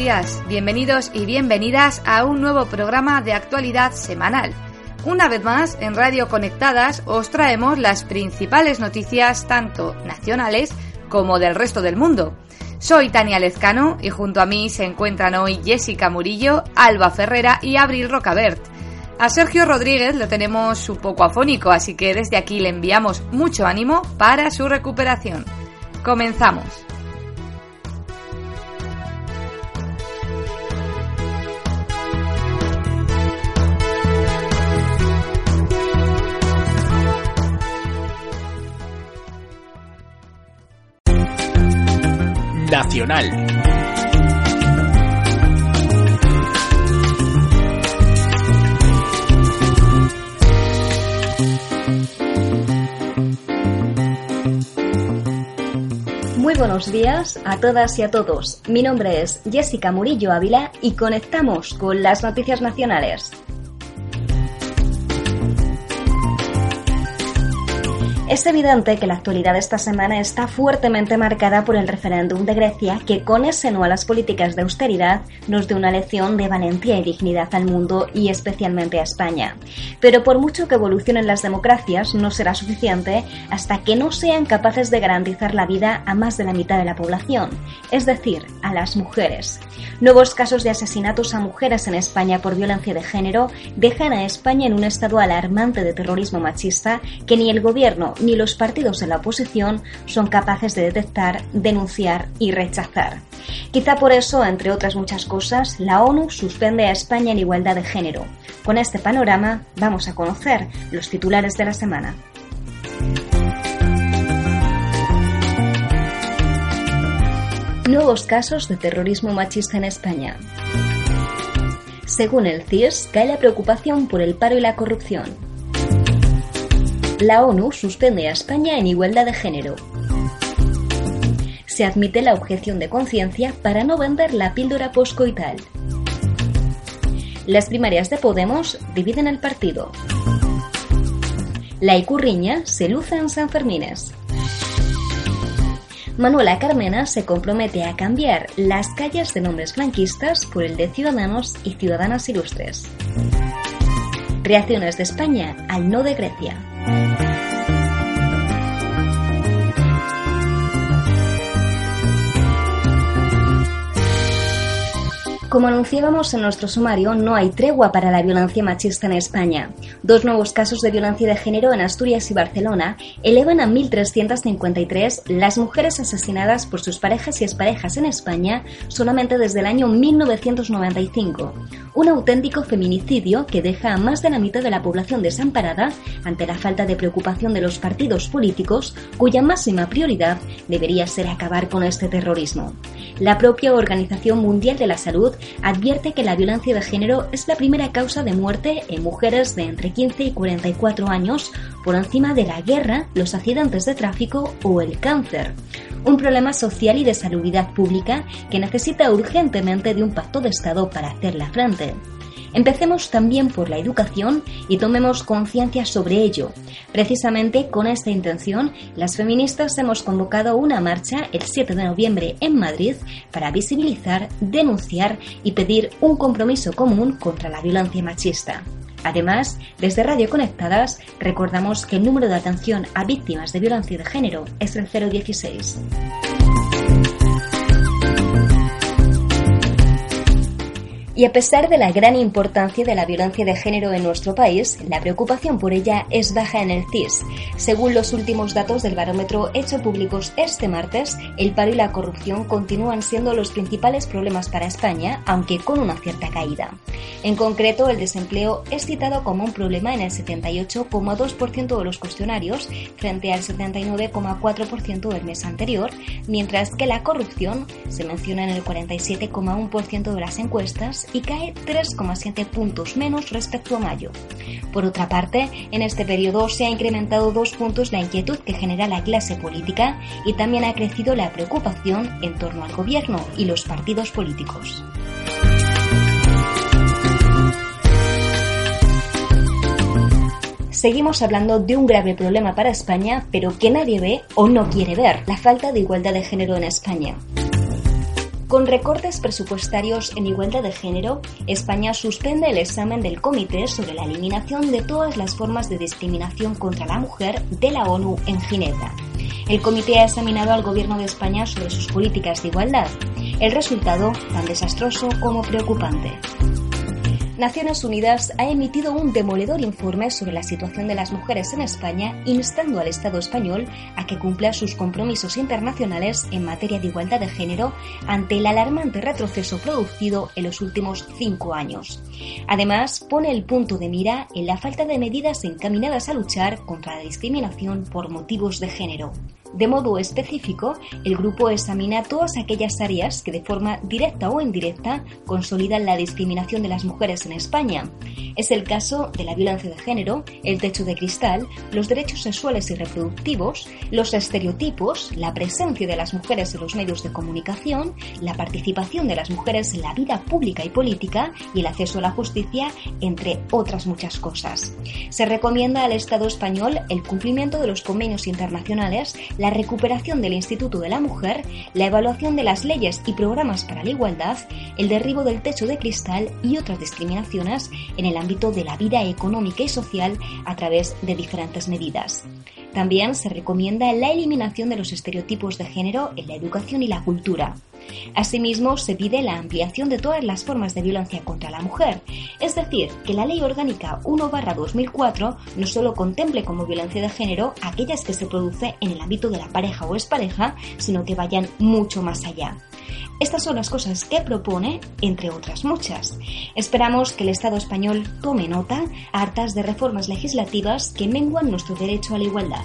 Días, bienvenidos y bienvenidas a un nuevo programa de actualidad semanal. Una vez más, en Radio Conectadas os traemos las principales noticias tanto nacionales como del resto del mundo. Soy Tania Lezcano y junto a mí se encuentran hoy Jessica Murillo, Alba Ferrera y Abril Rocabert. A Sergio Rodríguez lo tenemos un poco afónico, así que desde aquí le enviamos mucho ánimo para su recuperación. Comenzamos. Muy buenos días a todas y a todos. Mi nombre es Jessica Murillo Ávila y conectamos con las noticias nacionales. Es evidente que la actualidad de esta semana está fuertemente marcada por el referéndum de Grecia, que con ese no a las políticas de austeridad nos dio una lección de valentía y dignidad al mundo y especialmente a España. Pero por mucho que evolucionen las democracias, no será suficiente hasta que no sean capaces de garantizar la vida a más de la mitad de la población, es decir, a las mujeres. Nuevos casos de asesinatos a mujeres en España por violencia de género dejan a España en un estado alarmante de terrorismo machista que ni el gobierno ni los partidos de la oposición son capaces de detectar, denunciar y rechazar. Quizá por eso, entre otras muchas cosas, la ONU suspende a España en igualdad de género. Con este panorama vamos a conocer los titulares de la semana. Nuevos casos de terrorismo machista en España. Según el CIS, cae la preocupación por el paro y la corrupción la ONU suspende a España en igualdad de género. Se admite la objeción de conciencia para no vender la píldora poscoital. Las primarias de Podemos dividen el partido. La Icurriña se luce en San Fermines. Manuela Carmena se compromete a cambiar las calles de nombres franquistas por el de ciudadanos y ciudadanas ilustres. Reacciones de España al no de Grecia. Como anunciábamos en nuestro sumario, no hay tregua para la violencia machista en España. Dos nuevos casos de violencia de género en Asturias y Barcelona elevan a 1.353 las mujeres asesinadas por sus parejas y exparejas en España solamente desde el año 1995. Un auténtico feminicidio que deja a más de la mitad de la población desamparada ante la falta de preocupación de los partidos políticos cuya máxima prioridad debería ser acabar con este terrorismo. La propia Organización Mundial de la Salud advierte que la violencia de género es la primera causa de muerte en mujeres de entre 15 y 44 años por encima de la guerra, los accidentes de tráfico o el cáncer. Un problema social y de salubridad pública que necesita urgentemente de un pacto de Estado para hacerla frente. Empecemos también por la educación y tomemos conciencia sobre ello. Precisamente con esta intención, las feministas hemos convocado una marcha el 7 de noviembre en Madrid para visibilizar, denunciar y pedir un compromiso común contra la violencia machista. Además, desde Radio Conectadas recordamos que el número de atención a víctimas de violencia de género es el 016. Y a pesar de la gran importancia de la violencia de género en nuestro país, la preocupación por ella es baja en el CIS. Según los últimos datos del barómetro hecho públicos este martes, el paro y la corrupción continúan siendo los principales problemas para España, aunque con una cierta caída. En concreto, el desempleo es citado como un problema en el 78,2% de los cuestionarios frente al 79,4% del mes anterior, mientras que la corrupción se menciona en el 47,1% de las encuestas y cae 3,7 puntos menos respecto a mayo. Por otra parte, en este periodo se ha incrementado dos puntos la inquietud que genera la clase política y también ha crecido la preocupación en torno al gobierno y los partidos políticos. Seguimos hablando de un grave problema para España, pero que nadie ve o no quiere ver, la falta de igualdad de género en España. Con recortes presupuestarios en igualdad de género, España suspende el examen del Comité sobre la eliminación de todas las formas de discriminación contra la mujer de la ONU en Ginebra. El comité ha examinado al Gobierno de España sobre sus políticas de igualdad. El resultado tan desastroso como preocupante. Naciones Unidas ha emitido un demoledor informe sobre la situación de las mujeres en España, instando al Estado español a que cumpla sus compromisos internacionales en materia de igualdad de género ante el alarmante retroceso producido en los últimos cinco años. Además, pone el punto de mira en la falta de medidas encaminadas a luchar contra la discriminación por motivos de género. De modo específico, el grupo examina todas aquellas áreas que de forma directa o indirecta consolidan la discriminación de las mujeres en España. Es el caso de la violencia de género, el techo de cristal, los derechos sexuales y reproductivos, los estereotipos, la presencia de las mujeres en los medios de comunicación, la participación de las mujeres en la vida pública y política y el acceso a la justicia, entre otras muchas cosas. Se recomienda al Estado español el cumplimiento de los convenios internacionales la recuperación del Instituto de la Mujer, la evaluación de las leyes y programas para la igualdad, el derribo del techo de cristal y otras discriminaciones en el ámbito de la vida económica y social a través de diferentes medidas. También se recomienda la eliminación de los estereotipos de género en la educación y la cultura. Asimismo, se pide la ampliación de todas las formas de violencia contra la mujer, es decir, que la Ley Orgánica 1-2004 no solo contemple como violencia de género aquellas que se produce en el ámbito de la pareja o expareja, sino que vayan mucho más allá. Estas son las cosas que propone, entre otras muchas. Esperamos que el Estado español tome nota hartas de reformas legislativas que menguan nuestro derecho a la igualdad.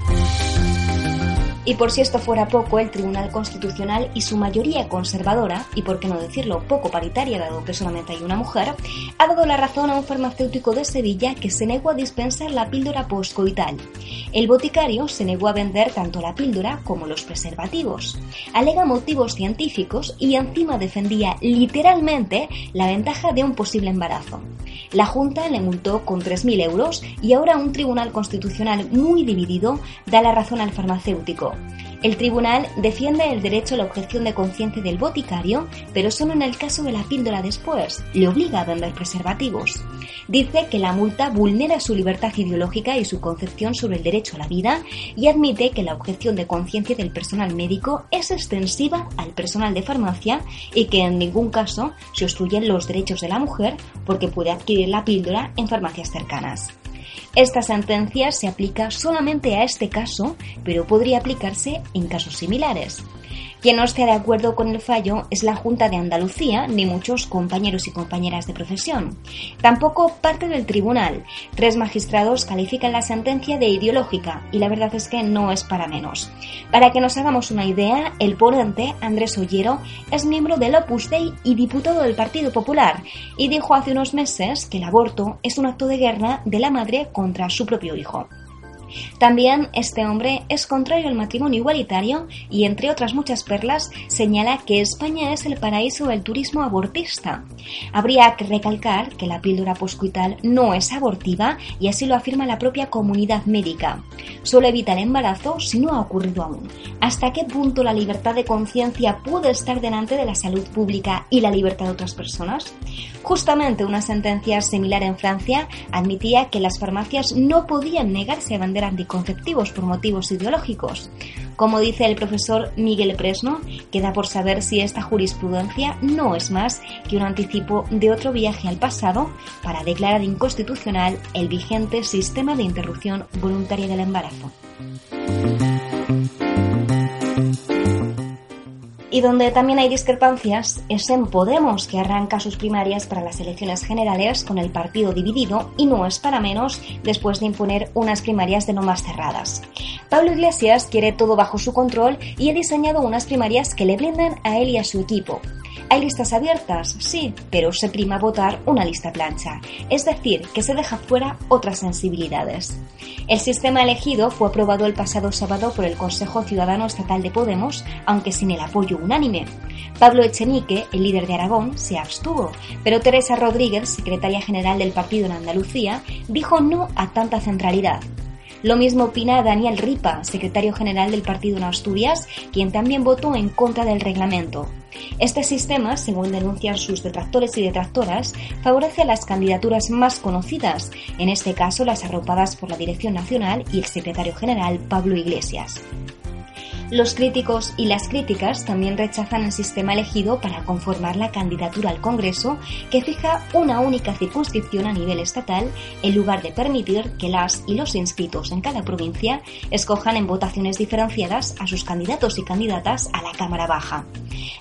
Y por si esto fuera poco, el Tribunal Constitucional y su mayoría conservadora, y por qué no decirlo poco paritaria dado que solamente hay una mujer, ha dado la razón a un farmacéutico de Sevilla que se negó a dispensar la píldora postcoital. El boticario se negó a vender tanto la píldora como los preservativos. Alega motivos científicos y encima defendía literalmente la ventaja de un posible embarazo. La Junta le multó con 3.000 euros y ahora un tribunal constitucional muy dividido da la razón al farmacéutico. El tribunal defiende el derecho a la objeción de conciencia del boticario, pero solo en el caso de la píldora después. Le obliga a vender preservativos. Dice que la multa vulnera su libertad ideológica y su concepción sobre el derecho a la vida y admite que la objeción de conciencia del personal médico es extensiva al personal de farmacia y que en ningún caso se obstruyen los derechos de la mujer porque puede adquirir la píldora en farmacias cercanas. Esta sentencia se aplica solamente a este caso, pero podría aplicarse en casos similares. Quien no esté de acuerdo con el fallo es la Junta de Andalucía, ni muchos compañeros y compañeras de profesión. Tampoco parte del tribunal. Tres magistrados califican la sentencia de ideológica y la verdad es que no es para menos. Para que nos hagamos una idea, el ponente, Andrés Ollero, es miembro del Opus Dei y diputado del Partido Popular y dijo hace unos meses que el aborto es un acto de guerra de la madre contra su propio hijo. También este hombre es contrario al matrimonio igualitario y, entre otras muchas perlas, señala que España es el paraíso del turismo abortista. Habría que recalcar que la píldora poscuital no es abortiva y así lo afirma la propia comunidad médica. Solo evita el embarazo si no ha ocurrido aún. ¿Hasta qué punto la libertad de conciencia puede estar delante de la salud pública y la libertad de otras personas? Justamente una sentencia similar en Francia admitía que las farmacias no podían negarse a vender anticonceptivos por motivos ideológicos. Como dice el profesor Miguel Presno, queda por saber si esta jurisprudencia no es más que un anticipo de otro viaje al pasado para declarar inconstitucional el vigente sistema de interrupción voluntaria del embarazo. Y donde también hay discrepancias es en Podemos, que arranca sus primarias para las elecciones generales con el partido dividido y no es para menos después de imponer unas primarias de no más cerradas. Pablo Iglesias quiere todo bajo su control y ha diseñado unas primarias que le blindan a él y a su equipo. ¿Hay listas abiertas? Sí, pero se prima votar una lista plancha, es decir, que se deja fuera otras sensibilidades. El sistema elegido fue aprobado el pasado sábado por el Consejo Ciudadano Estatal de Podemos, aunque sin el apoyo unánime. Pablo Echenique, el líder de Aragón, se abstuvo, pero Teresa Rodríguez, secretaria general del partido en Andalucía, dijo no a tanta centralidad. Lo mismo opina Daniel Ripa, secretario general del partido en Asturias, quien también votó en contra del reglamento. Este sistema, según denuncian sus detractores y detractoras, favorece las candidaturas más conocidas, en este caso las arropadas por la Dirección Nacional y el secretario general Pablo Iglesias. Los críticos y las críticas también rechazan el sistema elegido para conformar la candidatura al Congreso que fija una única circunscripción a nivel estatal en lugar de permitir que las y los inscritos en cada provincia escojan en votaciones diferenciadas a sus candidatos y candidatas a la Cámara Baja.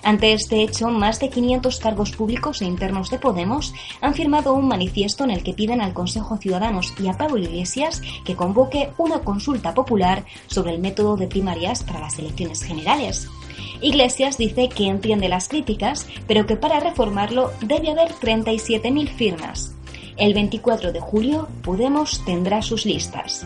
Ante este hecho, más de 500 cargos públicos e internos de Podemos han firmado un manifiesto en el que piden al Consejo Ciudadanos y a Pablo Iglesias que convoque una consulta popular sobre el método de primarias para las elecciones generales. Iglesias dice que entiende las críticas, pero que para reformarlo debe haber 37.000 firmas. El 24 de julio Podemos tendrá sus listas.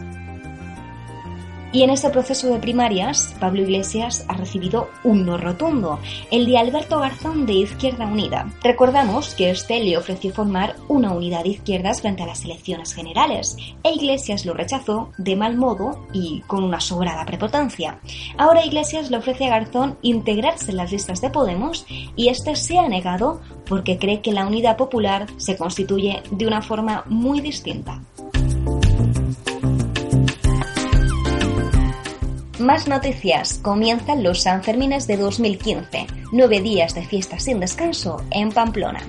Y en este proceso de primarias, Pablo Iglesias ha recibido un no rotundo, el de Alberto Garzón de Izquierda Unida. Recordamos que este le ofreció formar una unidad de izquierdas frente a las elecciones generales, e Iglesias lo rechazó de mal modo y con una sobrada prepotencia. Ahora Iglesias le ofrece a Garzón integrarse en las listas de Podemos y este se ha negado porque cree que la unidad popular se constituye de una forma muy distinta. Más noticias. Comienzan los Sanfermines de 2015. Nueve días de fiesta sin descanso en Pamplona.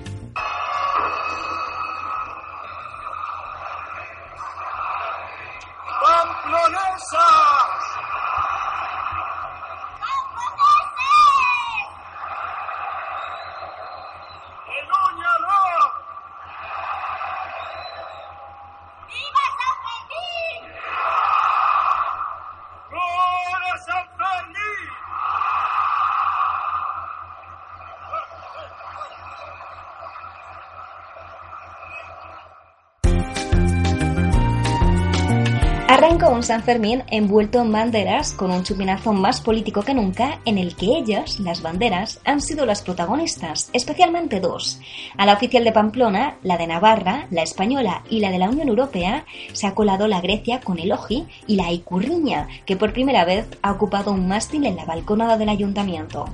San Fermín envuelto en banderas con un chupinazo más político que nunca en el que ellas, las banderas, han sido las protagonistas, especialmente dos. A la oficial de Pamplona, la de Navarra, la española y la de la Unión Europea, se ha colado la Grecia con el Oji y la Icurriña, que por primera vez ha ocupado un mástil en la balconada del ayuntamiento.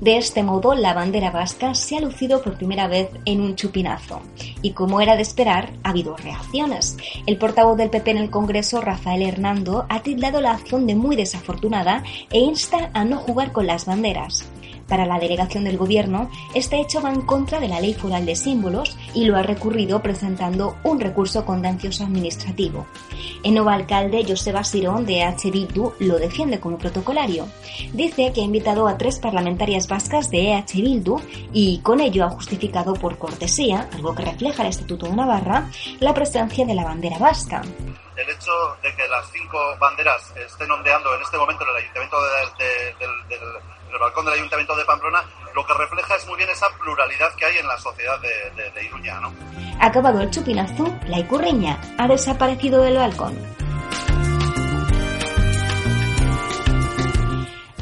De este modo, la bandera vasca se ha lucido por primera vez en un chupinazo. Y como era de esperar, ha habido reacciones. El portavoz del PP en el Congreso, Rafael Ha tildado la acción de muy desafortunada e insta a no jugar con las banderas. Para la delegación del Gobierno, este hecho va en contra de la Ley Foral de Símbolos y lo ha recurrido presentando un recurso contencioso administrativo. El nuevo alcalde, Joseba Sirón, de H. Lo defiende como protocolario. Dice que ha invitado a tres parlamentarias vascas de EH Bildu y con ello ha justificado por cortesía, algo que refleja el Estatuto de Navarra, la presencia de la bandera vasca el hecho de que las cinco banderas estén ondeando en este momento en el ayuntamiento del, balcón del ayuntamiento de Pamplona, lo que refleja es muy bien esa pluralidad que hay en la sociedad de, de Iruña, ¿no? Acabado el chupinazo, la icurreña ha desaparecido del balcón.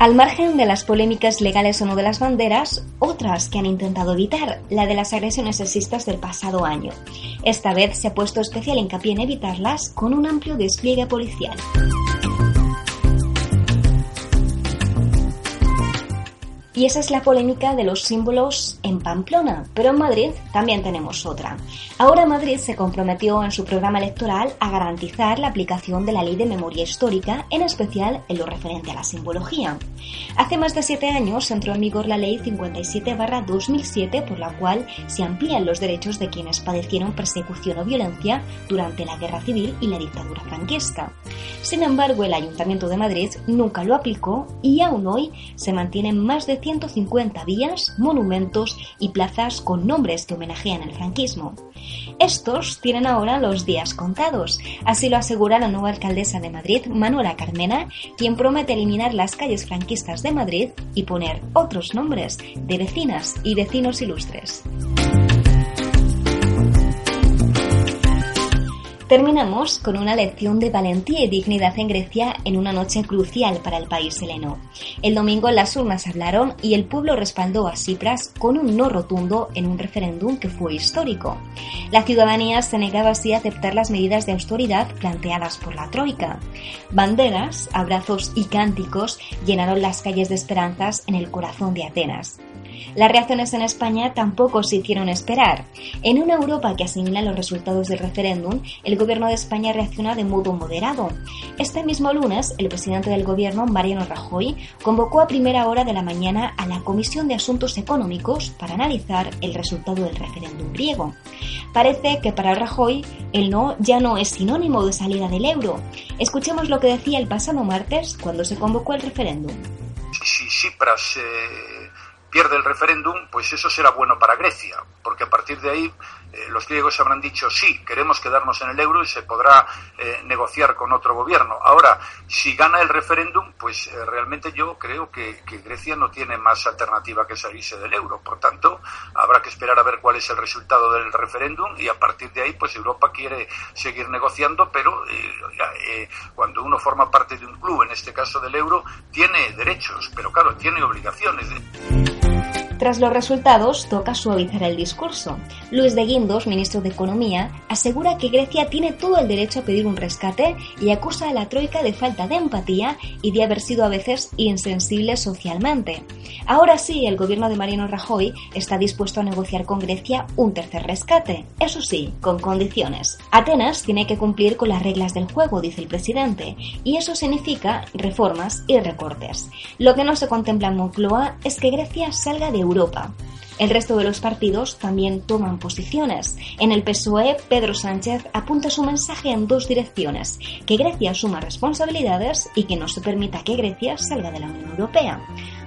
Al margen de las polémicas legales o no de las banderas, otras que han intentado evitar, la de las agresiones sexistas del pasado año. Esta vez se ha puesto especial hincapié en evitarlas con un amplio despliegue policial. Y esa es la polémica de los símbolos en Pamplona, pero en Madrid también tenemos otra. Ahora Madrid se comprometió en su programa electoral a garantizar la aplicación de la ley de memoria histórica, en especial en lo referente a la simbología. Hace más de siete años entró en vigor la ley 57-2007 por la cual se amplían los derechos de quienes padecieron persecución o violencia durante la guerra civil y la dictadura franquista. Sin embargo, el Ayuntamiento de Madrid nunca lo aplicó y aún hoy se mantienen más de 150 vías, monumentos y plazas con nombres que homenajean el franquismo. Estos tienen ahora los días contados, así lo asegura la nueva alcaldesa de Madrid, Manuela Carmena, quien promete eliminar las calles franquistas de Madrid y poner otros nombres de vecinas y vecinos ilustres. Terminamos con una lección de valentía y dignidad en Grecia en una noche crucial para el país heleno. El domingo las urnas hablaron y el pueblo respaldó a Cipras con un no rotundo en un referéndum que fue histórico. La ciudadanía se negaba así a aceptar las medidas de austeridad planteadas por la Troika. Banderas, abrazos y cánticos llenaron las calles de esperanzas en el corazón de Atenas. Las reacciones en España tampoco se hicieron esperar. En una Europa que asimila los resultados del referéndum, el gobierno de España reacciona de modo moderado. Este mismo lunes, el presidente del gobierno, Mariano Rajoy, convocó a primera hora de la mañana a la Comisión de Asuntos Económicos para analizar el resultado del referéndum griego. Parece que para Rajoy el no ya no es sinónimo de salida del euro. Escuchemos lo que decía el pasado martes cuando se convocó el referéndum. Si Cipras eh, pierde el referéndum, pues eso será bueno para Grecia, porque a partir de ahí eh, los griegos habrán dicho sí, queremos quedarnos en el euro y se podrá eh, negociar con otro gobierno. Ahora, si gana el referéndum, pues eh, realmente yo creo que, Grecia no tiene más alternativa que salirse del euro. Por tanto, habrá que esperar a ver cuál es el resultado del referéndum y a partir de ahí, pues Europa quiere seguir negociando, pero cuando uno forma parte de un club, en este caso del euro, tiene derechos, pero claro, tiene obligaciones. Tras los resultados, toca suavizar el discurso. Luis de Guindos, ministro de Economía, asegura que Grecia tiene todo el derecho a pedir un rescate y acusa a la Troika de falta de empatía y de haber sido a veces insensible socialmente. Ahora sí, el gobierno de Mariano Rajoy está dispuesto a negociar con Grecia un tercer rescate, eso sí, con condiciones. Atenas tiene que cumplir con las reglas del juego, dice el presidente, y eso significa reformas y recortes. Lo que no se contempla en Moncloa es que Grecia salga de Europa. El resto de los partidos también toman posiciones. En el PSOE, Pedro Sánchez apunta su mensaje en dos direcciones, que Grecia asuma responsabilidades y que no se permita que Grecia salga de la Unión Europea.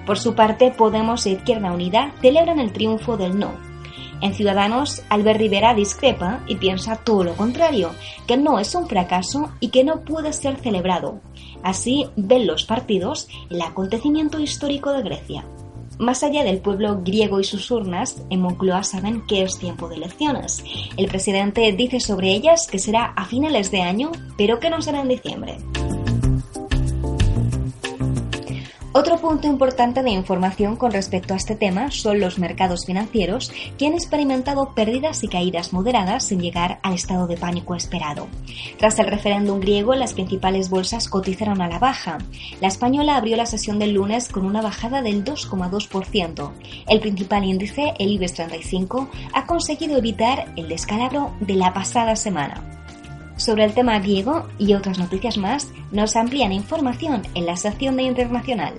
Por su parte, Podemos e Izquierda Unida celebran el triunfo del no. En Ciudadanos, Albert Rivera discrepa y piensa todo lo contrario, que no es un fracaso y que no puede ser celebrado. Así ven los partidos el acontecimiento histórico de Grecia. Más allá del pueblo griego y sus urnas, en Moncloa saben que es tiempo de elecciones. El presidente dice sobre ellas que será a finales de año, pero que no será en diciembre. Otro punto importante de información con respecto a este tema son los mercados financieros que han experimentado pérdidas y caídas moderadas sin llegar al estado de pánico esperado. Tras el referéndum griego, las principales bolsas cotizaron a la baja. La española abrió la sesión del lunes con una bajada del 2,2%. El principal índice, el IBEX 35, ha conseguido evitar el descalabro de la pasada semana. Sobre el tema griego y otras noticias más, nos amplían información en la sección de Internacional.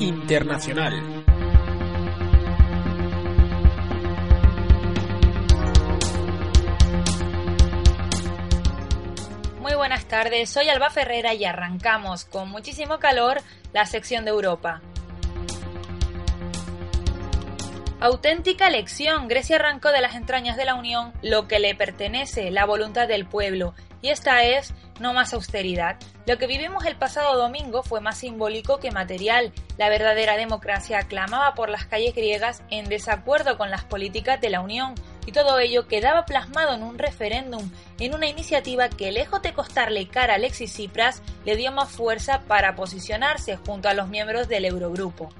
Internacional. Muy buenas tardes, soy Alba Ferrera y arrancamos con muchísimo calor la sección de Europa. Auténtica elección. Grecia arrancó de las entrañas de la Unión lo que le pertenece, la voluntad del pueblo. Y esta es no más austeridad. Lo que vivimos el pasado domingo fue más simbólico que material. La verdadera democracia clamaba por las calles griegas en desacuerdo con las políticas de la Unión y todo ello quedaba plasmado en un referéndum, en una iniciativa que lejos de costarle cara a Alexis Tsipras, le dio más fuerza para posicionarse junto a los miembros del Eurogrupo.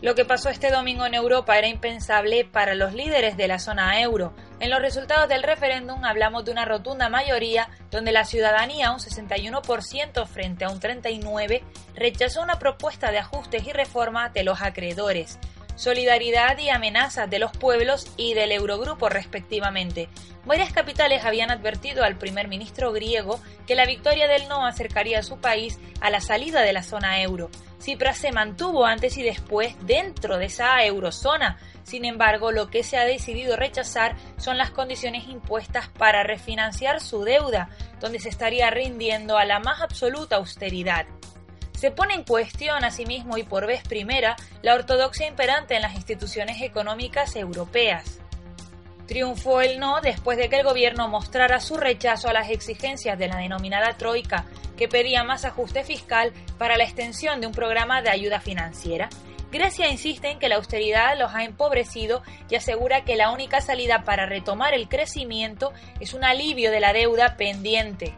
Lo que pasó este domingo en Europa era impensable para los líderes de la zona euro. En los resultados del referéndum hablamos de una rotunda mayoría donde la ciudadanía, un 61% frente a un 39%, rechazó una propuesta de ajustes y reforma de los acreedores solidaridad y amenazas de los pueblos y del Eurogrupo respectivamente. Varias capitales habían advertido al primer ministro griego que la victoria del no acercaría a su país a la salida de la zona euro. Cipras se mantuvo antes y después dentro de esa eurozona. Sin embargo, lo que se ha decidido rechazar son las condiciones impuestas para refinanciar su deuda, donde se estaría rindiendo a la más absoluta austeridad se pone en cuestión asimismo y por vez primera la ortodoxia imperante en las instituciones económicas europeas. Triunfó el no después de que el gobierno mostrara su rechazo a las exigencias de la denominada Troika, que pedía más ajuste fiscal para la extensión de un programa de ayuda financiera. Grecia insiste en que la austeridad los ha empobrecido y asegura que la única salida para retomar el crecimiento es un alivio de la deuda pendiente.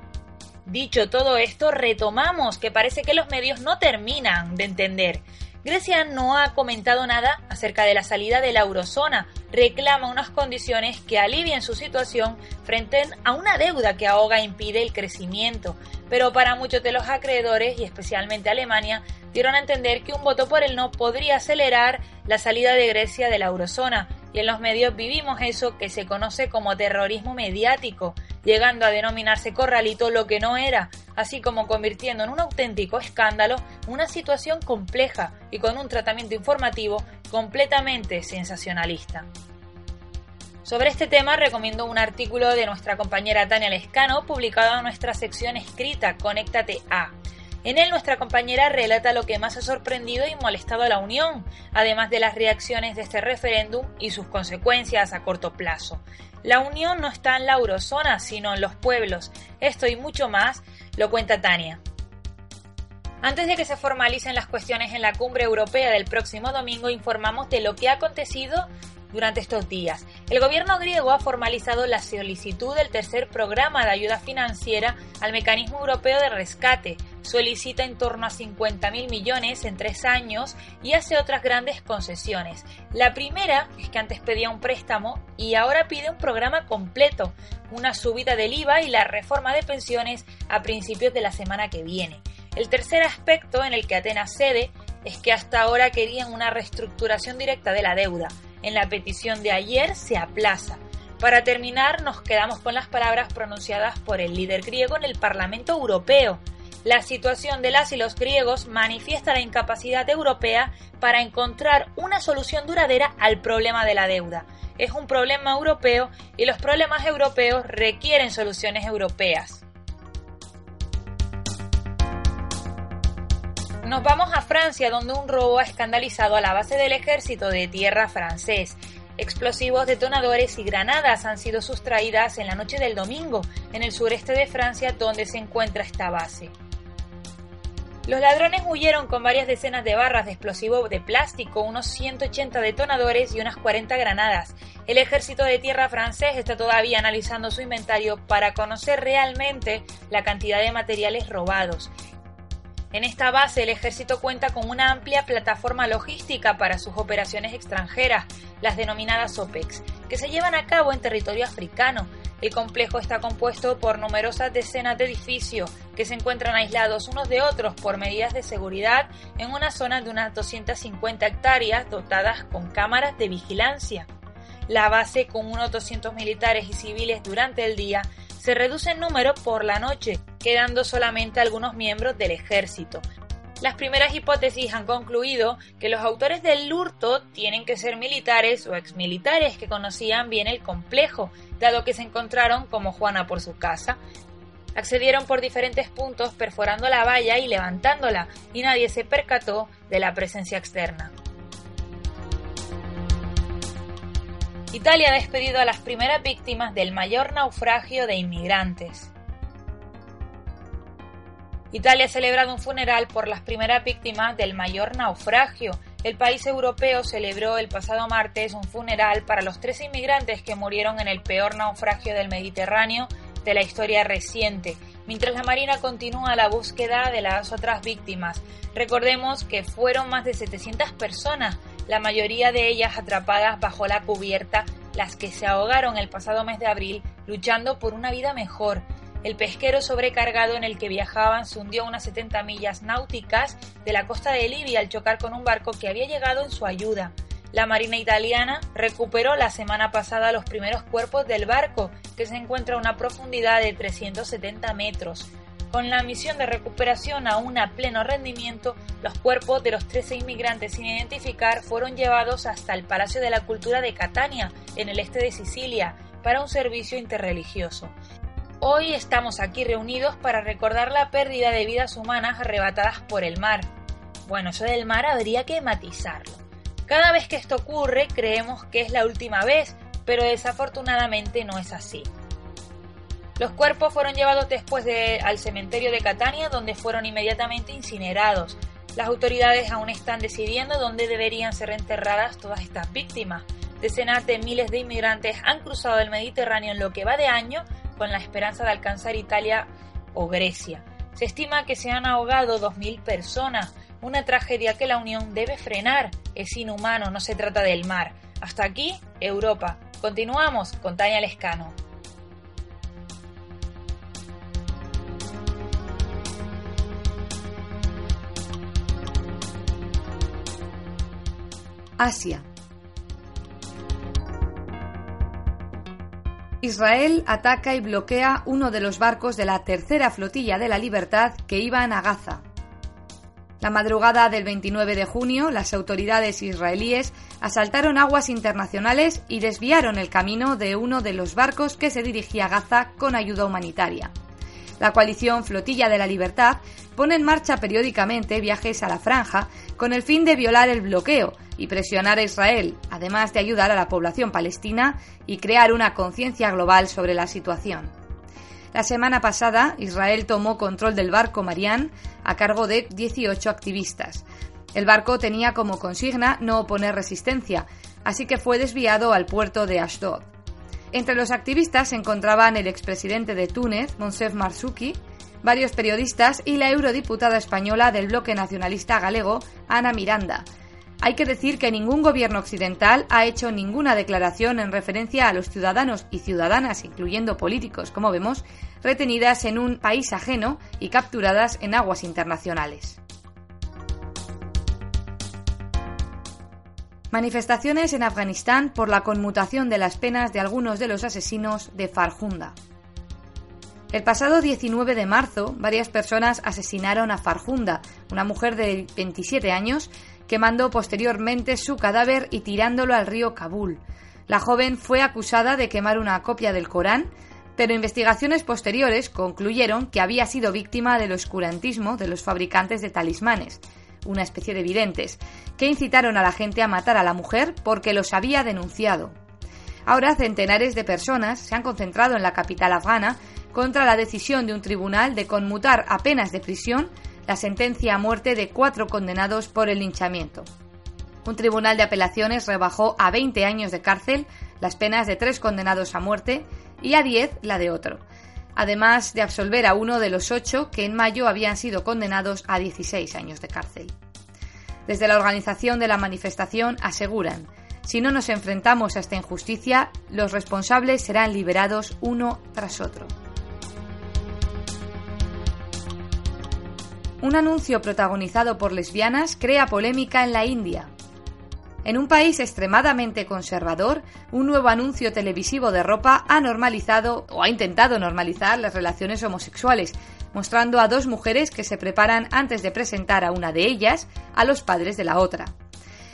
Dicho todo esto, retomamos que parece que los medios no terminan de entender. Grecia no ha comentado nada acerca de la salida de la eurozona, reclama unas condiciones que alivien su situación frente a una deuda que ahoga e impide el crecimiento, pero para muchos de los acreedores y especialmente Alemania dieron a entender que un voto por el no podría acelerar la salida de Grecia de la eurozona, y en los medios vivimos eso que se conoce como terrorismo mediático, llegando a denominarse corralito lo que no era, así como convirtiendo en un auténtico escándalo una situación compleja y con un tratamiento informativo completamente sensacionalista. Sobre este tema recomiendo un artículo de nuestra compañera Tania Lescano publicado en nuestra sección escrita Conéctate a en él nuestra compañera relata lo que más ha sorprendido y molestado a la Unión, además de las reacciones de este referéndum y sus consecuencias a corto plazo. La Unión no está en la eurozona, sino en los pueblos. Esto y mucho más lo cuenta Tania. Antes de que se formalicen las cuestiones en la cumbre europea del próximo domingo, informamos de lo que ha acontecido durante estos días. El gobierno griego ha formalizado la solicitud del tercer programa de ayuda financiera al mecanismo europeo de rescate. Solicita en torno a 50.000 millones en tres años y hace otras grandes concesiones. La primera es que antes pedía un préstamo y ahora pide un programa completo, una subida del IVA y la reforma de pensiones a principios de la semana que viene. El tercer aspecto en el que Atenas cede es que hasta ahora querían una reestructuración directa de la deuda en la petición de ayer se aplaza. Para terminar, nos quedamos con las palabras pronunciadas por el líder griego en el Parlamento Europeo. La situación de las y los griegos manifiesta la incapacidad europea para encontrar una solución duradera al problema de la deuda. Es un problema europeo y los problemas europeos requieren soluciones europeas. Nos vamos a Francia, donde un robo ha escandalizado a la base del ejército de tierra francés. Explosivos, detonadores y granadas han sido sustraídas en la noche del domingo en el sureste de Francia, donde se encuentra esta base. Los ladrones huyeron con varias decenas de barras de explosivo de plástico, unos 180 detonadores y unas 40 granadas. El ejército de tierra francés está todavía analizando su inventario para conocer realmente la cantidad de materiales robados. En esta base el ejército cuenta con una amplia plataforma logística para sus operaciones extranjeras, las denominadas OPEX, que se llevan a cabo en territorio africano. El complejo está compuesto por numerosas decenas de edificios que se encuentran aislados unos de otros por medidas de seguridad en una zona de unas 250 hectáreas dotadas con cámaras de vigilancia. La base, con unos 200 militares y civiles durante el día, se reduce en número por la noche, quedando solamente algunos miembros del ejército. Las primeras hipótesis han concluido que los autores del hurto tienen que ser militares o exmilitares que conocían bien el complejo, dado que se encontraron como Juana por su casa. Accedieron por diferentes puntos perforando la valla y levantándola, y nadie se percató de la presencia externa. Italia ha despedido a las primeras víctimas del mayor naufragio de inmigrantes. Italia ha celebrado un funeral por las primeras víctimas del mayor naufragio. El país europeo celebró el pasado martes un funeral para los tres inmigrantes que murieron en el peor naufragio del Mediterráneo de la historia reciente, mientras la Marina continúa la búsqueda de las otras víctimas. Recordemos que fueron más de 700 personas la mayoría de ellas atrapadas bajo la cubierta, las que se ahogaron el pasado mes de abril luchando por una vida mejor. El pesquero sobrecargado en el que viajaban se hundió unas 70 millas náuticas de la costa de Libia al chocar con un barco que había llegado en su ayuda. La Marina italiana recuperó la semana pasada los primeros cuerpos del barco, que se encuentra a una profundidad de 370 metros. Con la misión de recuperación aún a pleno rendimiento, los cuerpos de los 13 inmigrantes sin identificar fueron llevados hasta el Palacio de la Cultura de Catania, en el este de Sicilia, para un servicio interreligioso. Hoy estamos aquí reunidos para recordar la pérdida de vidas humanas arrebatadas por el mar. Bueno, eso del mar habría que matizarlo. Cada vez que esto ocurre creemos que es la última vez, pero desafortunadamente no es así. Los cuerpos fueron llevados después al cementerio de Catania, donde fueron inmediatamente incinerados. Las autoridades aún están decidiendo dónde deberían ser enterradas todas estas víctimas. Decenas de miles de inmigrantes han cruzado el Mediterráneo en lo que va de año con la esperanza de alcanzar Italia o Grecia. Se estima que se han ahogado 2.000 personas, una tragedia que la Unión debe frenar. Es inhumano, no se trata del mar. Hasta aquí, Europa. Continuamos con Tania Lescano. Asia. Israel ataca y bloquea uno de los barcos de la tercera flotilla de la Libertad que iban a Gaza. La madrugada del 29 de junio, las autoridades israelíes asaltaron aguas internacionales y desviaron el camino de uno de los barcos que se dirigía a Gaza con ayuda humanitaria. La coalición Flotilla de la Libertad pone en marcha periódicamente viajes a la franja con el fin de violar el bloqueo y presionar a Israel, además de ayudar a la población palestina y crear una conciencia global sobre la situación. La semana pasada, Israel tomó control del barco Marian a cargo de 18 activistas. El barco tenía como consigna no oponer resistencia, así que fue desviado al puerto de Ashdod. Entre los activistas se encontraban el expresidente de Túnez, Monsef Marzouki, varios periodistas y la eurodiputada española del bloque nacionalista galego, Ana Miranda, hay que decir que ningún gobierno occidental ha hecho ninguna declaración en referencia a los ciudadanos y ciudadanas, incluyendo políticos, como vemos, retenidas en un país ajeno y capturadas en aguas internacionales. Manifestaciones en Afganistán por la conmutación de las penas de algunos de los asesinos de Farjunda. El pasado 19 de marzo, varias personas asesinaron a Farjunda, una mujer de 27 años quemando posteriormente su cadáver y tirándolo al río Kabul. La joven fue acusada de quemar una copia del Corán, pero investigaciones posteriores concluyeron que había sido víctima del oscurantismo de los fabricantes de talismanes, una especie de videntes, que incitaron a la gente a matar a la mujer porque los había denunciado. Ahora centenares de personas se han concentrado en la capital afgana contra la decisión de un tribunal de conmutar a penas de prisión la sentencia a muerte de cuatro condenados por el linchamiento. Un tribunal de apelaciones rebajó a 20 años de cárcel las penas de tres condenados a muerte y a 10 la de otro, además de absolver a uno de los ocho que en mayo habían sido condenados a 16 años de cárcel. Desde la organización de la manifestación aseguran, si no nos enfrentamos a esta injusticia, los responsables serán liberados uno tras otro. Un anuncio protagonizado por lesbianas crea polémica en la India. En un país extremadamente conservador, un nuevo anuncio televisivo de ropa ha normalizado o ha intentado normalizar las relaciones homosexuales, mostrando a dos mujeres que se preparan antes de presentar a una de ellas a los padres de la otra.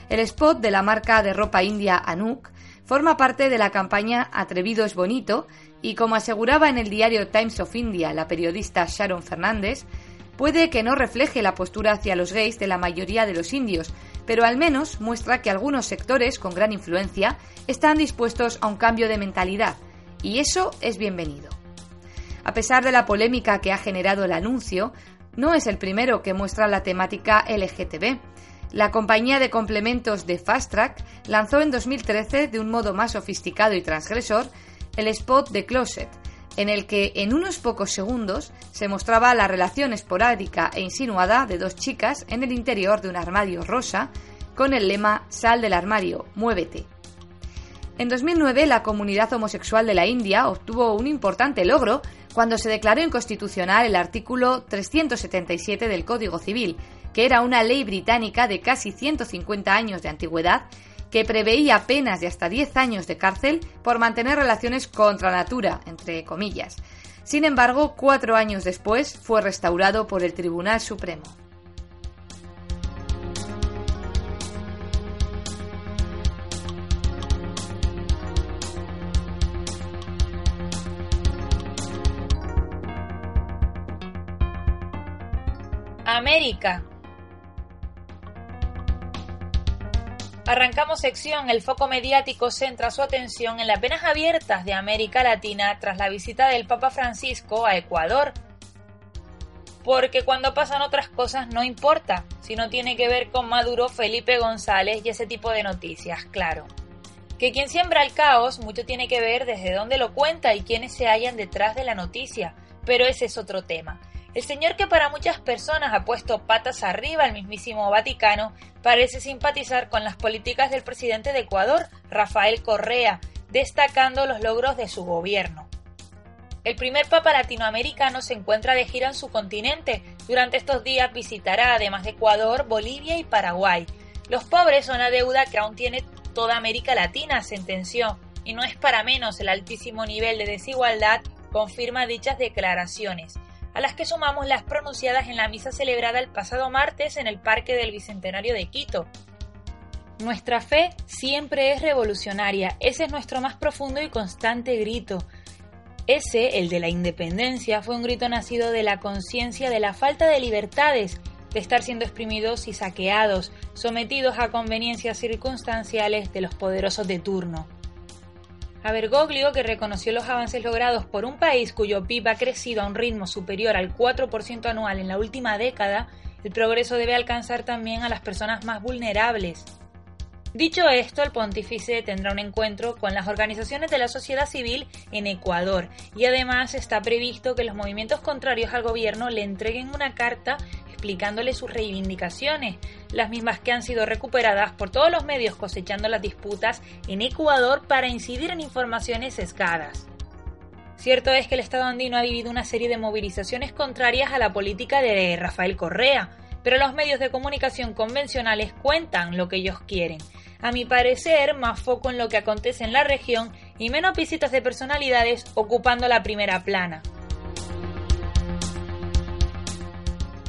El spot de la marca de ropa india Anuk forma parte de la campaña Atrevido es bonito y como aseguraba en el diario Times of India la periodista Sharon Fernández, puede que no refleje la postura hacia los gays de la mayoría de los indios, pero al menos muestra que algunos sectores con gran influencia están dispuestos a un cambio de mentalidad, y eso es bienvenido. A pesar de la polémica que ha generado el anuncio, no es el primero que muestra la temática LGTB. La compañía de complementos de Fast Track lanzó en 2013, de un modo más sofisticado y transgresor, el spot de Closet, en el que en unos pocos segundos se mostraba la relación esporádica e insinuada de dos chicas en el interior de un armario rosa con el lema Sal del armario, muévete. En 2009, la comunidad homosexual de la India obtuvo un importante logro cuando se declaró inconstitucional el artículo 377 del Código Civil, que era una ley británica de casi 150 años de antigüedad que preveía penas de hasta 10 años de cárcel por mantener relaciones contra natura, entre comillas. Sin embargo, cuatro años después fue restaurado por el Tribunal Supremo. América. Arrancamos sección, el foco mediático centra su atención en las penas abiertas de América Latina tras la visita del Papa Francisco a Ecuador. Porque cuando pasan otras cosas no importa, si no tiene que ver con Maduro, Felipe González y ese tipo de noticias, claro. Que quien siembra el caos mucho tiene que ver desde dónde lo cuenta y quiénes se hallan detrás de la noticia, pero ese es otro tema. El señor que para muchas personas ha puesto patas arriba al mismísimo Vaticano parece simpatizar con las políticas del presidente de Ecuador, Rafael Correa, destacando los logros de su gobierno. El primer papa latinoamericano se encuentra de gira en su continente. Durante estos días visitará, además de Ecuador, Bolivia y Paraguay. Los pobres son la deuda que aún tiene toda América Latina, sentenció, y no es para menos el altísimo nivel de desigualdad confirma dichas declaraciones a las que sumamos las pronunciadas en la misa celebrada el pasado martes en el Parque del Bicentenario de Quito. Nuestra fe siempre es revolucionaria, ese es nuestro más profundo y constante grito. Ese, el de la independencia, fue un grito nacido de la conciencia de la falta de libertades, de estar siendo exprimidos y saqueados, sometidos a conveniencias circunstanciales de los poderosos de turno. A Bergoglio, que reconoció los avances logrados por un país cuyo PIB ha crecido a un ritmo superior al 4% anual en la última década, el progreso debe alcanzar también a las personas más vulnerables. Dicho esto, el pontífice tendrá un encuentro con las organizaciones de la sociedad civil en Ecuador y además está previsto que los movimientos contrarios al gobierno le entreguen una carta explicándole sus reivindicaciones, las mismas que han sido recuperadas por todos los medios cosechando las disputas en Ecuador para incidir en informaciones sesgadas. Cierto es que el Estado andino ha vivido una serie de movilizaciones contrarias a la política de Rafael Correa, pero los medios de comunicación convencionales cuentan lo que ellos quieren. A mi parecer, más foco en lo que acontece en la región y menos visitas de personalidades ocupando la primera plana.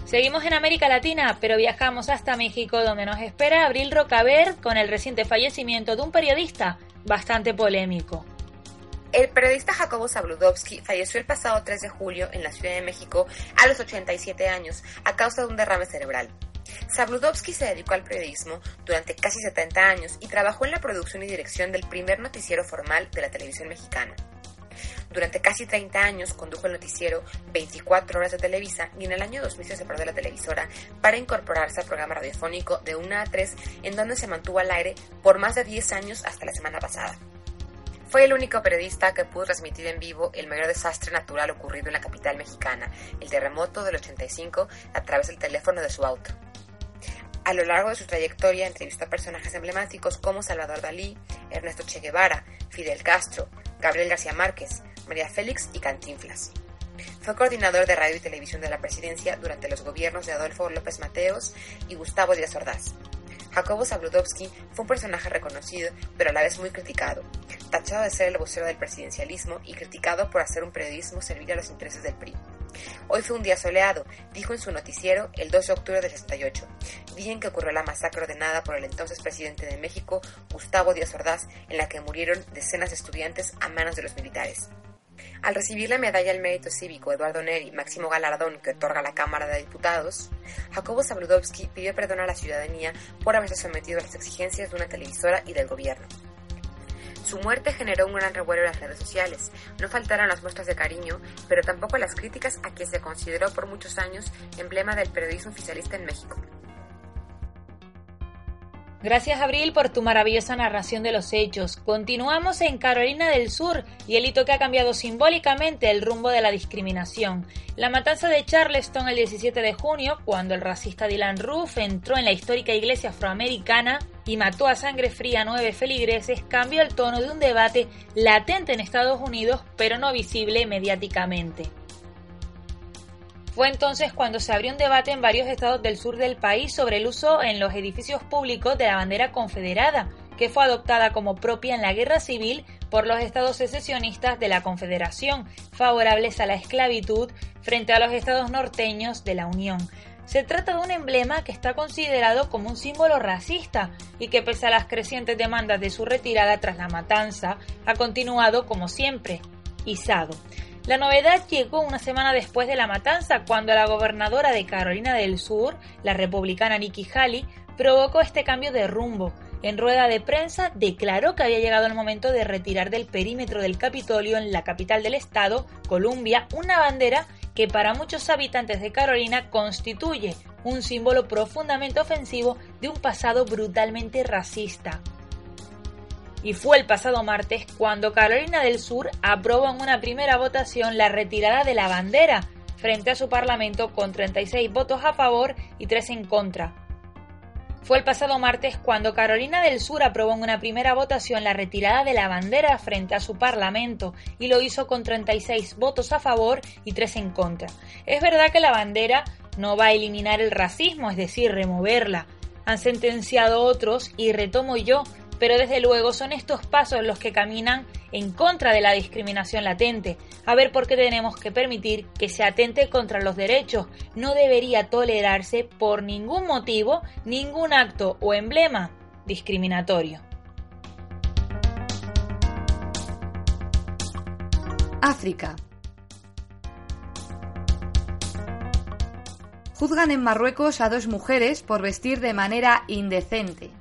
Seguimos en América Latina, pero viajamos hasta México, donde nos espera Abril Rocaber con el reciente fallecimiento de un periodista bastante polémico. El periodista Jacobo Zabludovsky falleció el pasado 3 de julio en la Ciudad de México a los 87 años a causa de un derrame cerebral. Zabludovsky se dedicó al periodismo durante casi 70 años y trabajó en la producción y dirección del primer noticiero formal de la televisión mexicana. Durante casi 30 años condujo el noticiero 24 horas de Televisa y en el año 2000 se separó de la televisora para incorporarse al programa radiofónico de 1 a 3 en donde se mantuvo al aire por más de 10 años hasta la semana pasada. Fue el único periodista que pudo transmitir en vivo el mayor desastre natural ocurrido en la capital mexicana, el terremoto del 85, a través del teléfono de su auto. A lo largo de su trayectoria entrevistó a personajes emblemáticos como Salvador Dalí, Ernesto Che Guevara, Fidel Castro, Gabriel García Márquez, María Félix y Cantinflas. Fue coordinador de radio y televisión de la presidencia durante los gobiernos de Adolfo López Mateos y Gustavo Díaz Ordaz. Jacobo Zabludovsky fue un personaje reconocido, pero a la vez muy criticado, tachado de ser el vocero del presidencialismo y criticado por hacer un periodismo servir a los intereses del PRI. Hoy fue un día soleado, dijo en su noticiero el 2 de octubre del 68, día en que ocurrió la masacre ordenada por el entonces presidente de México, Gustavo Díaz Ordaz, en la que murieron decenas de estudiantes a manos de los militares. Al recibir la medalla al mérito cívico Eduardo Neri, máximo galardón que otorga la Cámara de Diputados, Jacobo Zabludovsky pidió perdón a la ciudadanía por haberse sometido a las exigencias de una televisora y del gobierno. Su muerte generó un gran revuelo en las redes sociales. No faltaron las muestras de cariño, pero tampoco las críticas a quien se consideró por muchos años emblema del periodismo oficialista en México. Gracias Abril por tu maravillosa narración de los hechos. Continuamos en Carolina del Sur y el hito que ha cambiado simbólicamente el rumbo de la discriminación. La matanza de Charleston el 17 de junio, cuando el racista Dylan Roof entró en la histórica iglesia afroamericana y mató a sangre fría a nueve feligreses, cambió el tono de un debate latente en Estados Unidos, pero no visible mediáticamente. Fue entonces cuando se abrió un debate en varios estados del sur del país sobre el uso en los edificios públicos de la bandera confederada, que fue adoptada como propia en la guerra civil por los estados secesionistas de la Confederación, favorables a la esclavitud frente a los estados norteños de la Unión. Se trata de un emblema que está considerado como un símbolo racista y que pese a las crecientes demandas de su retirada tras la matanza, ha continuado como siempre, izado. La novedad llegó una semana después de la matanza, cuando la gobernadora de Carolina del Sur, la republicana Nikki Haley, provocó este cambio de rumbo. En rueda de prensa declaró que había llegado el momento de retirar del perímetro del Capitolio en la capital del estado, Columbia, una bandera que para muchos habitantes de Carolina constituye un símbolo profundamente ofensivo de un pasado brutalmente racista y fue el pasado martes cuando Carolina del Sur aprobó en una primera votación la retirada de la bandera frente a su Parlamento con 36 votos a favor y 3 en contra. Fue el pasado martes cuando Carolina del Sur aprobó en una primera votación la retirada de la bandera frente a su Parlamento y lo hizo con 36 votos a favor y 3 en contra. Es verdad que la bandera no va a eliminar el racismo, es decir, removerla. Han sentenciado otros y retomo yo pero desde luego son estos pasos los que caminan en contra de la discriminación latente. A ver por qué tenemos que permitir que se atente contra los derechos. No debería tolerarse por ningún motivo ningún acto o emblema discriminatorio. África. Juzgan en Marruecos a dos mujeres por vestir de manera indecente.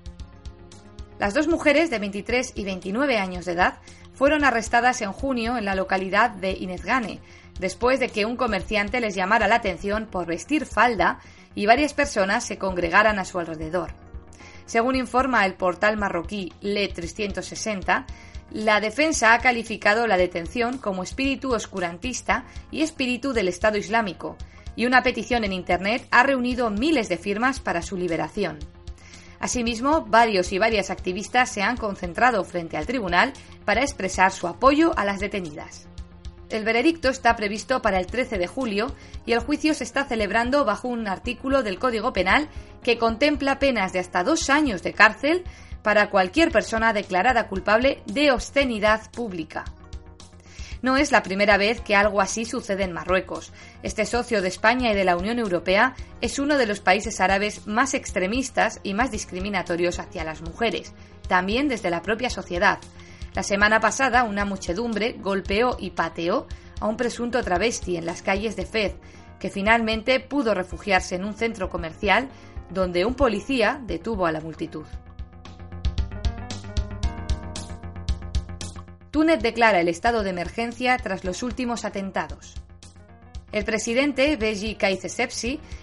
Las dos mujeres de 23 y 29 años de edad fueron arrestadas en junio en la localidad de Inezgane, después de que un comerciante les llamara la atención por vestir falda y varias personas se congregaran a su alrededor. Según informa el portal marroquí Le 360, la defensa ha calificado la detención como espíritu oscurantista y espíritu del Estado Islámico, y una petición en Internet ha reunido miles de firmas para su liberación. Asimismo, varios y varias activistas se han concentrado frente al tribunal para expresar su apoyo a las detenidas. El veredicto está previsto para el 13 de julio y el juicio se está celebrando bajo un artículo del Código Penal que contempla penas de hasta dos años de cárcel para cualquier persona declarada culpable de obscenidad pública. No es la primera vez que algo así sucede en Marruecos. Este socio de España y de la Unión Europea es uno de los países árabes más extremistas y más discriminatorios hacia las mujeres, también desde la propia sociedad. La semana pasada una muchedumbre golpeó y pateó a un presunto travesti en las calles de Fez, que finalmente pudo refugiarse en un centro comercial donde un policía detuvo a la multitud. Túnez declara el estado de emergencia tras los últimos atentados. El presidente Beji Caid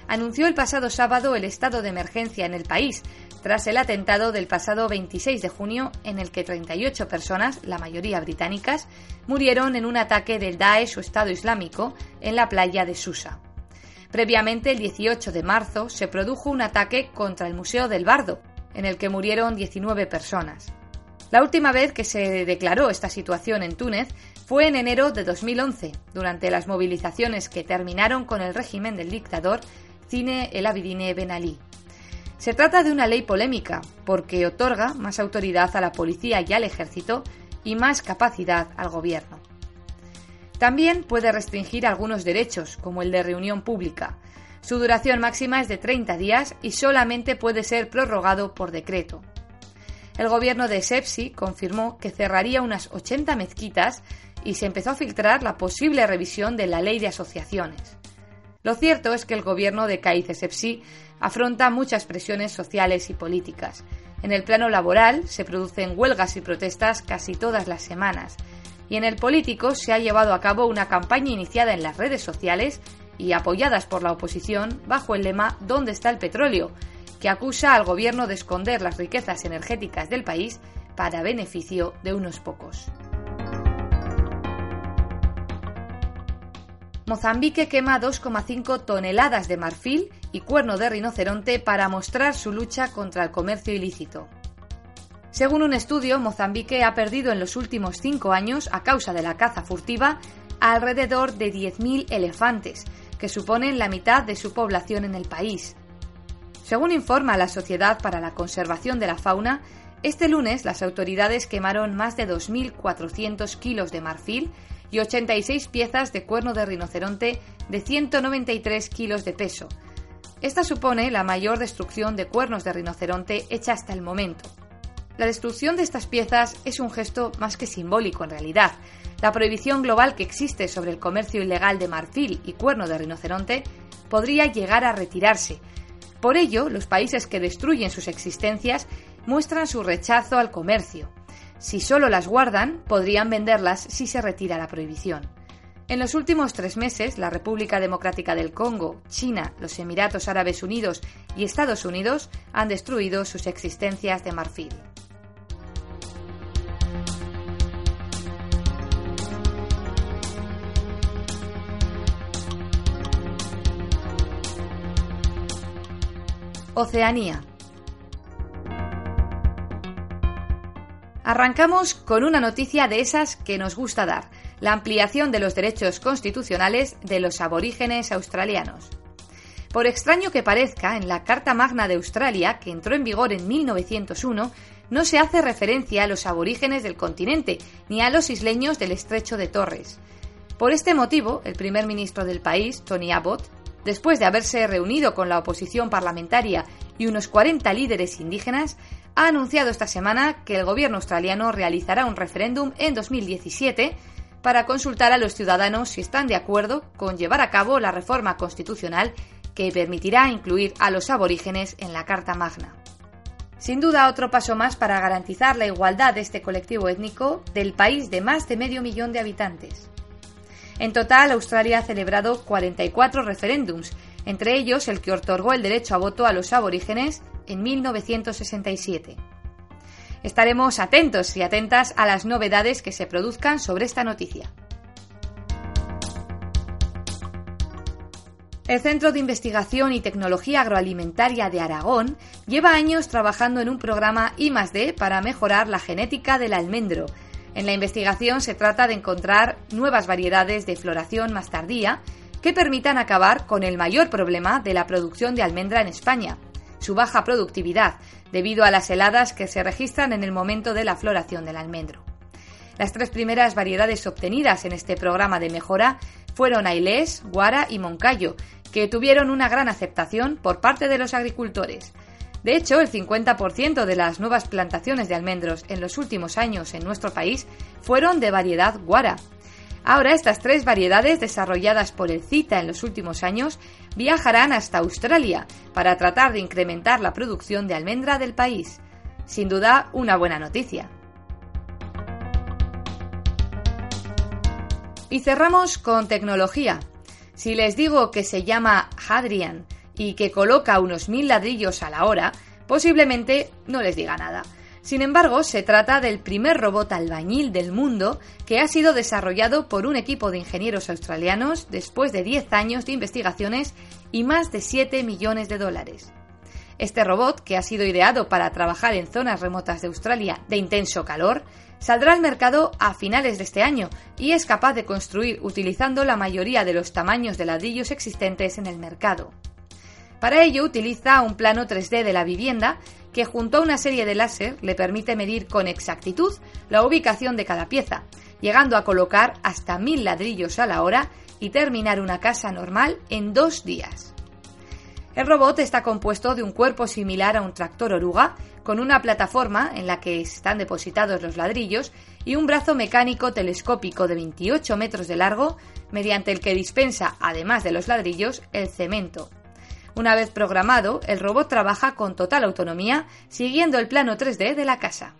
anunció el pasado sábado el estado de emergencia en el país tras el atentado del pasado 26 de junio en el que 38 personas, la mayoría británicas, murieron en un ataque del Daesh o Estado Islámico en la playa de Susa. Previamente, el 18 de marzo, se produjo un ataque contra el Museo del Bardo, en el que murieron 19 personas. La última vez que se declaró esta situación en Túnez fue en enero de 2011, durante las movilizaciones que terminaron con el régimen del dictador Cine El Abidine Ben Ali. Se trata de una ley polémica, porque otorga más autoridad a la policía y al ejército y más capacidad al gobierno. También puede restringir algunos derechos, como el de reunión pública. Su duración máxima es de 30 días y solamente puede ser prorrogado por decreto el gobierno de Sepsi confirmó que cerraría unas 80 mezquitas y se empezó a filtrar la posible revisión de la ley de asociaciones. Lo cierto es que el gobierno de Caiz Sepsi afronta muchas presiones sociales y políticas. En el plano laboral se producen huelgas y protestas casi todas las semanas. Y en el político se ha llevado a cabo una campaña iniciada en las redes sociales y apoyadas por la oposición bajo el lema ¿Dónde está el petróleo?, que acusa al gobierno de esconder las riquezas energéticas del país para beneficio de unos pocos. Mozambique quema 2,5 toneladas de marfil y cuerno de rinoceronte para mostrar su lucha contra el comercio ilícito. Según un estudio, Mozambique ha perdido en los últimos cinco años, a causa de la caza furtiva, alrededor de 10.000 elefantes, que suponen la mitad de su población en el país. Según informa la Sociedad para la Conservación de la Fauna, este lunes las autoridades quemaron más de 2.400 kilos de marfil y 86 piezas de cuerno de rinoceronte de 193 kilos de peso. Esta supone la mayor destrucción de cuernos de rinoceronte hecha hasta el momento. La destrucción de estas piezas es un gesto más que simbólico en realidad. La prohibición global que existe sobre el comercio ilegal de marfil y cuerno de rinoceronte podría llegar a retirarse. Por ello, los países que destruyen sus existencias muestran su rechazo al comercio. Si solo las guardan, podrían venderlas si se retira la prohibición. En los últimos tres meses, la República Democrática del Congo, China, los Emiratos Árabes Unidos y Estados Unidos han destruido sus existencias de marfil. Oceanía. Arrancamos con una noticia de esas que nos gusta dar, la ampliación de los derechos constitucionales de los aborígenes australianos. Por extraño que parezca, en la Carta Magna de Australia, que entró en vigor en 1901, no se hace referencia a los aborígenes del continente ni a los isleños del estrecho de Torres. Por este motivo, el primer ministro del país, Tony Abbott, después de haberse reunido con la oposición parlamentaria y unos 40 líderes indígenas, ha anunciado esta semana que el gobierno australiano realizará un referéndum en 2017 para consultar a los ciudadanos si están de acuerdo con llevar a cabo la reforma constitucional que permitirá incluir a los aborígenes en la Carta Magna. Sin duda, otro paso más para garantizar la igualdad de este colectivo étnico del país de más de medio millón de habitantes. En total, Australia ha celebrado 44 referéndums, entre ellos el que otorgó el derecho a voto a los aborígenes en 1967. Estaremos atentos y atentas a las novedades que se produzcan sobre esta noticia. El Centro de Investigación y Tecnología Agroalimentaria de Aragón lleva años trabajando en un programa I+D para mejorar la genética del almendro. En la investigación se trata de encontrar nuevas variedades de floración más tardía que permitan acabar con el mayor problema de la producción de almendra en España, su baja productividad, debido a las heladas que se registran en el momento de la floración del almendro. Las tres primeras variedades obtenidas en este programa de mejora fueron Ailés, Guara y Moncayo, que tuvieron una gran aceptación por parte de los agricultores. De hecho, el 50% de las nuevas plantaciones de almendros en los últimos años en nuestro país fueron de variedad Guara, Ahora estas tres variedades desarrolladas por el CITA en los últimos años viajarán hasta Australia para tratar de incrementar la producción de almendra del país. Sin duda, una buena noticia. Y cerramos con tecnología. Si les digo que se llama Hadrian y que coloca unos mil ladrillos a la hora, posiblemente no les diga nada. Sin embargo, se trata del primer robot albañil del mundo que ha sido desarrollado por un equipo de ingenieros australianos después de 10 años de investigaciones y más de 7 millones de dólares. Este robot, que ha sido ideado para trabajar en zonas remotas de Australia de intenso calor, saldrá al mercado a finales de este año y es capaz de construir utilizando la mayoría de los tamaños de ladrillos existentes en el mercado. Para ello utiliza un plano 3D de la vivienda que junto a una serie de láser le permite medir con exactitud la ubicación de cada pieza, llegando a colocar hasta mil ladrillos a la hora y terminar una casa normal en dos días. El robot está compuesto de un cuerpo similar a un tractor oruga, con una plataforma en la que están depositados los ladrillos y un brazo mecánico telescópico de 28 metros de largo, mediante el que dispensa, además de los ladrillos, el cemento. Una vez programado, el robot trabaja con total autonomía, siguiendo el plano 3D de la casa.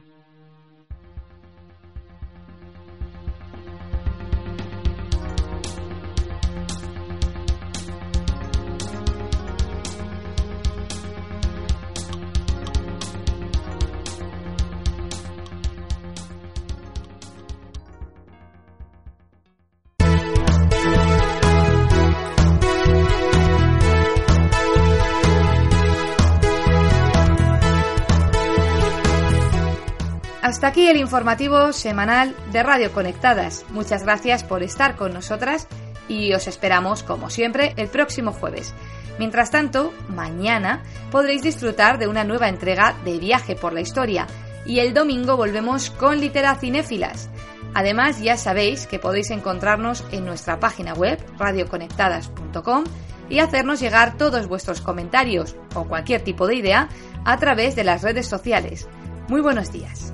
Hasta aquí el informativo semanal de Radio Conectadas. Muchas gracias por estar con nosotras y os esperamos, como siempre, el próximo jueves. Mientras tanto, mañana podréis disfrutar de una nueva entrega de Viaje por la Historia y el domingo volvemos con Cinéfilas. Además, ya sabéis que podéis encontrarnos en nuestra página web radioconectadas.com y hacernos llegar todos vuestros comentarios o cualquier tipo de idea a través de las redes sociales. Muy buenos días.